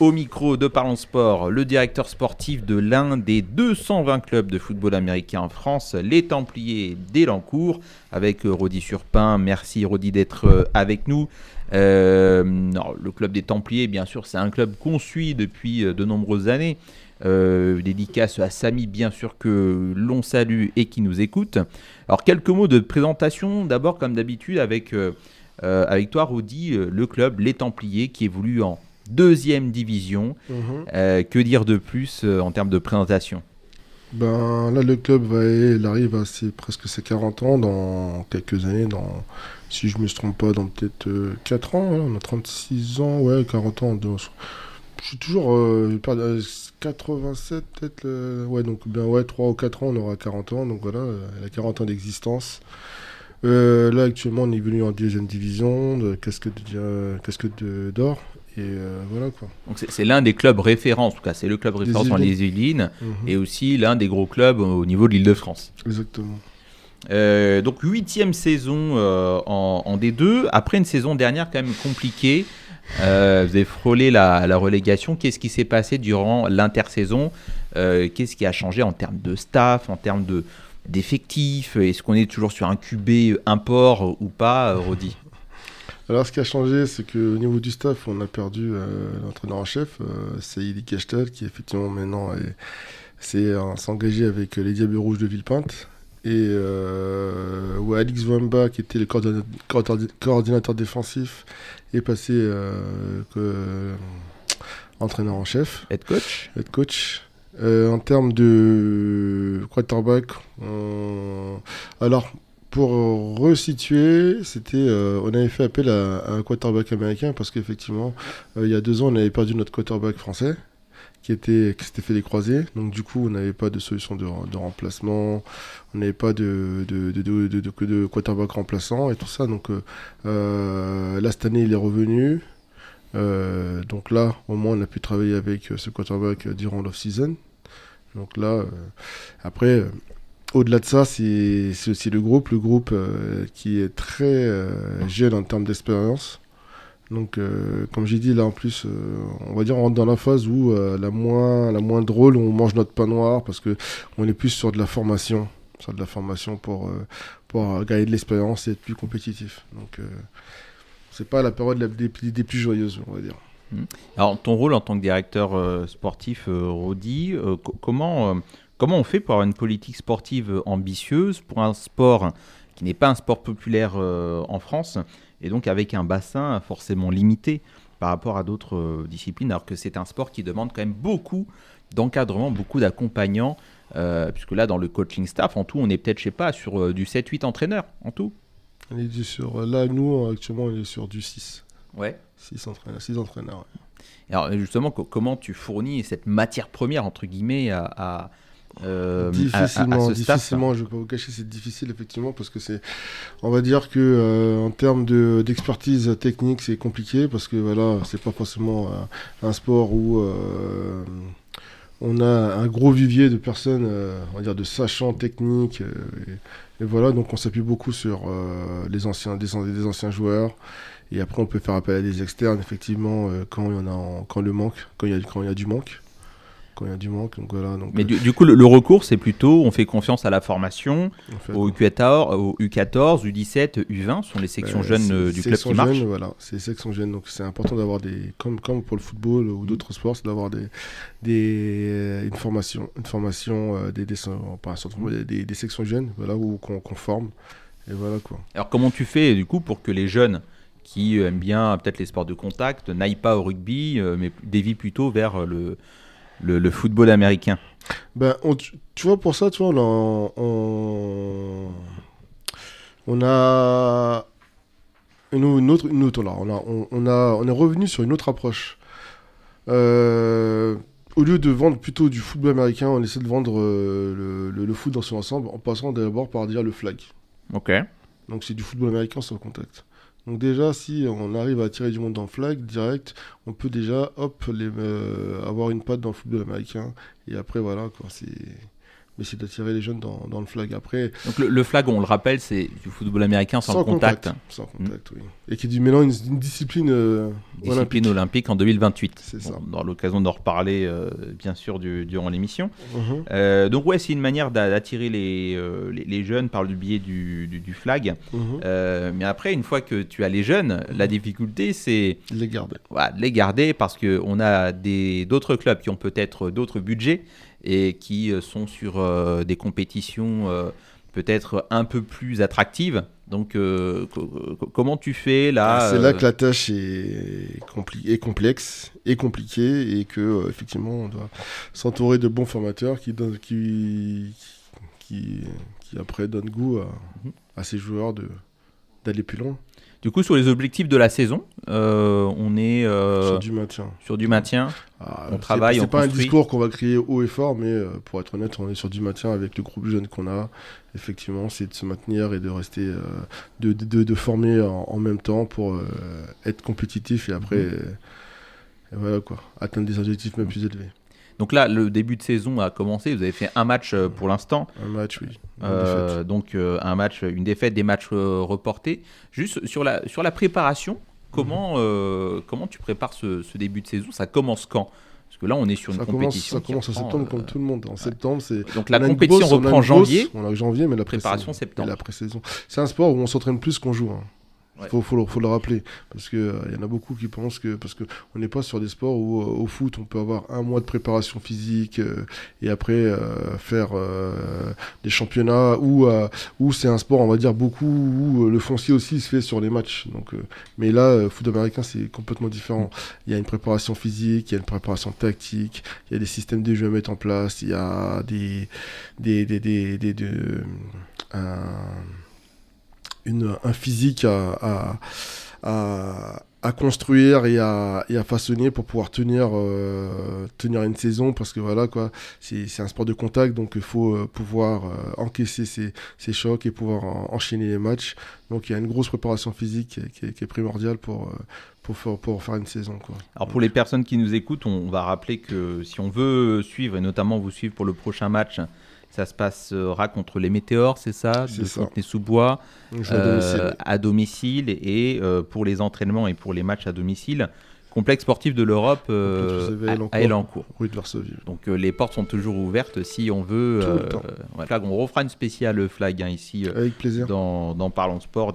Au micro de Parlons Sport, le directeur sportif de l'un des 220 clubs de football américain en France, les Templiers d'Elancourt, avec euh, Rodi Surpin. Merci Rodi d'être euh, avec nous. Euh, le club des Templiers, bien sûr, c'est un club qu'on suit depuis de nombreuses années. dédicace à Samy, bien sûr, que l'on salue et qui nous écoute. Alors, quelques mots de présentation, d'abord, comme d'habitude, avec, avec toi, Rodi, le club Les Templiers, qui évolue en deuxième division. Mhm. Euh, que dire de plus euh, en termes de présentation? Ben, Là, le club va, il arrive à ses, presque ses 40 ans dans quelques années, dans, si je ne me trompe pas, dans peut-être 4 euh, ans. on a 36 ans, ouais, 40 ans. je suis toujours 87 peut-être. ouais, donc bien, ouais, 3 ou 4 ans, on aura 40 ans. Donc voilà, elle a 40 ans d'existence. là, actuellement, on est venu en deuxième division, de casquette d'or. Et euh, voilà quoi. Donc c'est l'un des clubs référents, en tout cas, c'est le club référent dans les Yvelines mhm. et aussi l'un des gros clubs au niveau de l'Île-de-France. Exactement. Euh, donc huitième saison euh, en, D2, après une saison dernière quand même compliquée. vous avez frôlé la, la relégation. Qu'est-ce qui s'est passé durant l'intersaison? Qu'est-ce qui a changé en termes de staff, en termes de d'effectifs? Est-ce qu'on est toujours sur un QB import ou pas, Rodi? Alors, ce qui a changé, c'est qu'au niveau du staff, on a perdu euh, l'entraîneur en chef, euh, Saïdi Keshtel, qui effectivement maintenant s'est engagé avec les Diables Rouges de Villepinte. Et euh, où Alex Wamba, qui était le coordinateur, défensif, est passé euh, entraîneur en chef. Head coach Head coach. en termes de quarterback, alors pour resituer, c'était, euh, on avait fait appel à, un quarterback américain parce qu'effectivement, euh, il y a deux ans, on avait perdu notre quarterback français qui, était, qui s'était fait les croisés. Donc du coup, on n'avait pas de solution de, remplacement, on n'avait pas de, de, de, de, quarterback remplaçant et tout ça. Donc euh, là, cette année, il est revenu. donc là, au moins, on a pu travailler avec ce quarterback durant l'off-season. Donc là, après au-delà de ça, c'est aussi le groupe, le groupe euh, qui est très euh, jeune en termes d'expérience. Donc, euh, comme j'ai dit, là en plus, on va dire on rentre dans la phase où la, moins, la moins drôle, on mange notre pain noir parce que on est plus sur de la formation, sur de la formation pour, pour gagner de l'expérience et être plus compétitif. Donc, c'est pas la période des, des, plus joyeuses, on va dire. Mmh. Alors, ton rôle en tant que directeur sportif, Rodi, comment Comment on fait pour avoir une politique sportive ambitieuse pour un sport qui n'est pas un sport populaire euh, en France et donc avec un bassin forcément limité par rapport à d'autres euh, disciplines, alors que c'est un sport qui demande quand même beaucoup d'encadrement, beaucoup d'accompagnants, euh, puisque là, dans le coaching staff, en tout, on est peut-être, je sais pas, sur du 7-8 entraîneurs, en tout on est sur, Là, nous, actuellement, on est sur du 6. Ouais. 6 entraîneurs. 6 entraîneurs Alors, justement, comment tu fournis cette matière première, entre guillemets, à euh, difficilement, difficilement, je vais pas vous cacher, c'est difficile effectivement parce que c'est, on va dire que euh, en termes de d'expertise technique, c'est compliqué parce que voilà, c'est pas forcément euh, un sport où on a un gros vivier de personnes, on va dire de sachants techniques, et, voilà, donc on s'appuie beaucoup sur les anciens, des, des, anciens joueurs. Et après, on peut faire appel à des externes, effectivement, quand il y en a, quand le manque, quand il y a, quand il y a du manque il y a du manque. Donc voilà, donc Mais du, coup, le, recours, c'est plutôt, on fait confiance à la formation, au, U14, au U14, U17, U20, sont les sections jeunes euh, du club qui marchent. Voilà, c'est les sections jeunes. Donc c'est important d'avoir des, comme, comme pour le football ou d'autres sports, c'est d'avoir des, des, euh, une formation, une formation euh, des, des, des, des, sections jeunes, voilà, où qu'on forme. Et voilà quoi. Alors comment tu fais du coup pour que les jeunes qui aiment bien peut-être les sports de contact n'aillent pas au rugby, mais dévient plutôt vers le, le, football américain ben, tu, vois, pour ça, tu vois, on, on, a une, autre, une autre là, on, a, on, a, on est revenu sur une autre approche. Euh, au lieu de vendre plutôt du football américain, on essaie de vendre euh, le, le, foot dans son ensemble en passant d'abord par dire le flag. Ok. Donc c'est du football américain sans contact. Donc déjà, si on arrive à tirer du monde dans flag direct, on peut déjà hop euh, avoir une patte dans le football américain. Et après voilà quoi, c'est mais c'est d'attirer les jeunes dans, dans, le flag. Après, donc le, flag, on le rappelle, c'est du football américain sans, contact. Sans contact, oui. Et qui est du mélange une, discipline, euh, discipline olympique. en 2028. C'est ça. On aura l'occasion d'en reparler, euh, bien sûr, du, durant l'émission. Mhm. Euh, donc ouais, c'est une manière d'attirer les, les, jeunes par le biais du, du, flag. Mhm. mais après, une fois que tu as les jeunes, la difficulté, c'est les garder. Voilà, les garder parce qu'on a d'autres clubs qui ont peut-être d'autres budgets et qui euh, sont sur euh, des compétitions euh, peut-être un peu plus attractives. Donc, comment tu fais là ah, C'est là que la tâche est, est, complexe et compliquée et que effectivement on doit s'entourer de bons formateurs qui, donnent, qui, qui, qui, après donnent goût à, mhm. à ces joueurs d'aller plus loin. Du coup, sur les objectifs de la saison, euh, on est euh, sur du maintien. Sur du maintien. Ah, on travaille, C'est pas un discours qu'on va crier haut et fort, mais euh, pour être honnête, on est sur du maintien avec le groupe jeune qu'on a. Effectivement, c'est de se maintenir et de rester, de, de, de, former en, même temps pour être compétitif et après, mhm. voilà quoi, atteindre des objectifs même plus élevés. Donc là, le début de saison a commencé. Vous avez fait un match euh, pour l'instant. Un match, oui. Euh, donc euh, un match, une défaite, des matchs reportés. Juste sur la, sur la préparation, comment, mhm. comment tu prépares ce, début de saison? Ça commence quand? Parce que là, on est sur une compétition. ça commence en septembre, comme tout le monde. En septembre, c'est. Donc la compétition reprend en janvier. On a janvier, mais la préparation septembre. La pré-saison. C'est un sport où on s'entraîne plus qu'on joue. Hein. Il faut, faut, le rappeler. Parce qu'il euh, y en a beaucoup qui pensent que. Parce qu'on n'est pas sur des sports où, euh, au foot, on peut avoir un mois de préparation physique euh, et après faire des championnats où, où c'est un sport, on va dire, beaucoup où le foncier aussi se fait sur les matchs. Donc, mais là, foot américain, c'est complètement différent. Il y a une préparation physique, il y a une préparation tactique, il y a des systèmes de jeu à mettre en place, il y a des. des, des, des, des, une, un physique à, à, à, construire et à, et à, façonner pour pouvoir tenir, euh, tenir une saison parce que voilà quoi, c'est un sport de contact donc il faut euh, pouvoir euh, encaisser ces, ces, chocs et pouvoir enchaîner les matchs. Donc il y a une grosse préparation physique qui est, primordiale pour, pour, faire, pour faire une saison. Quoi. Alors pour les personnes qui nous écoutent, on va rappeler que si on veut suivre et notamment vous suivre pour le prochain match, ça se passera contre les Météores, c'est ça De Fontenay-sous-Bois, euh, à domicile. Et euh, pour les entraînements et pour les matchs à domicile, complexe sportif de l'Europe euh, à Elancourt. Rue de Varsovie. Donc les portes sont toujours ouvertes si on veut. Le temps. on refera une spéciale flag hein, ici Avec plaisir. Dans, dans Parlons Sport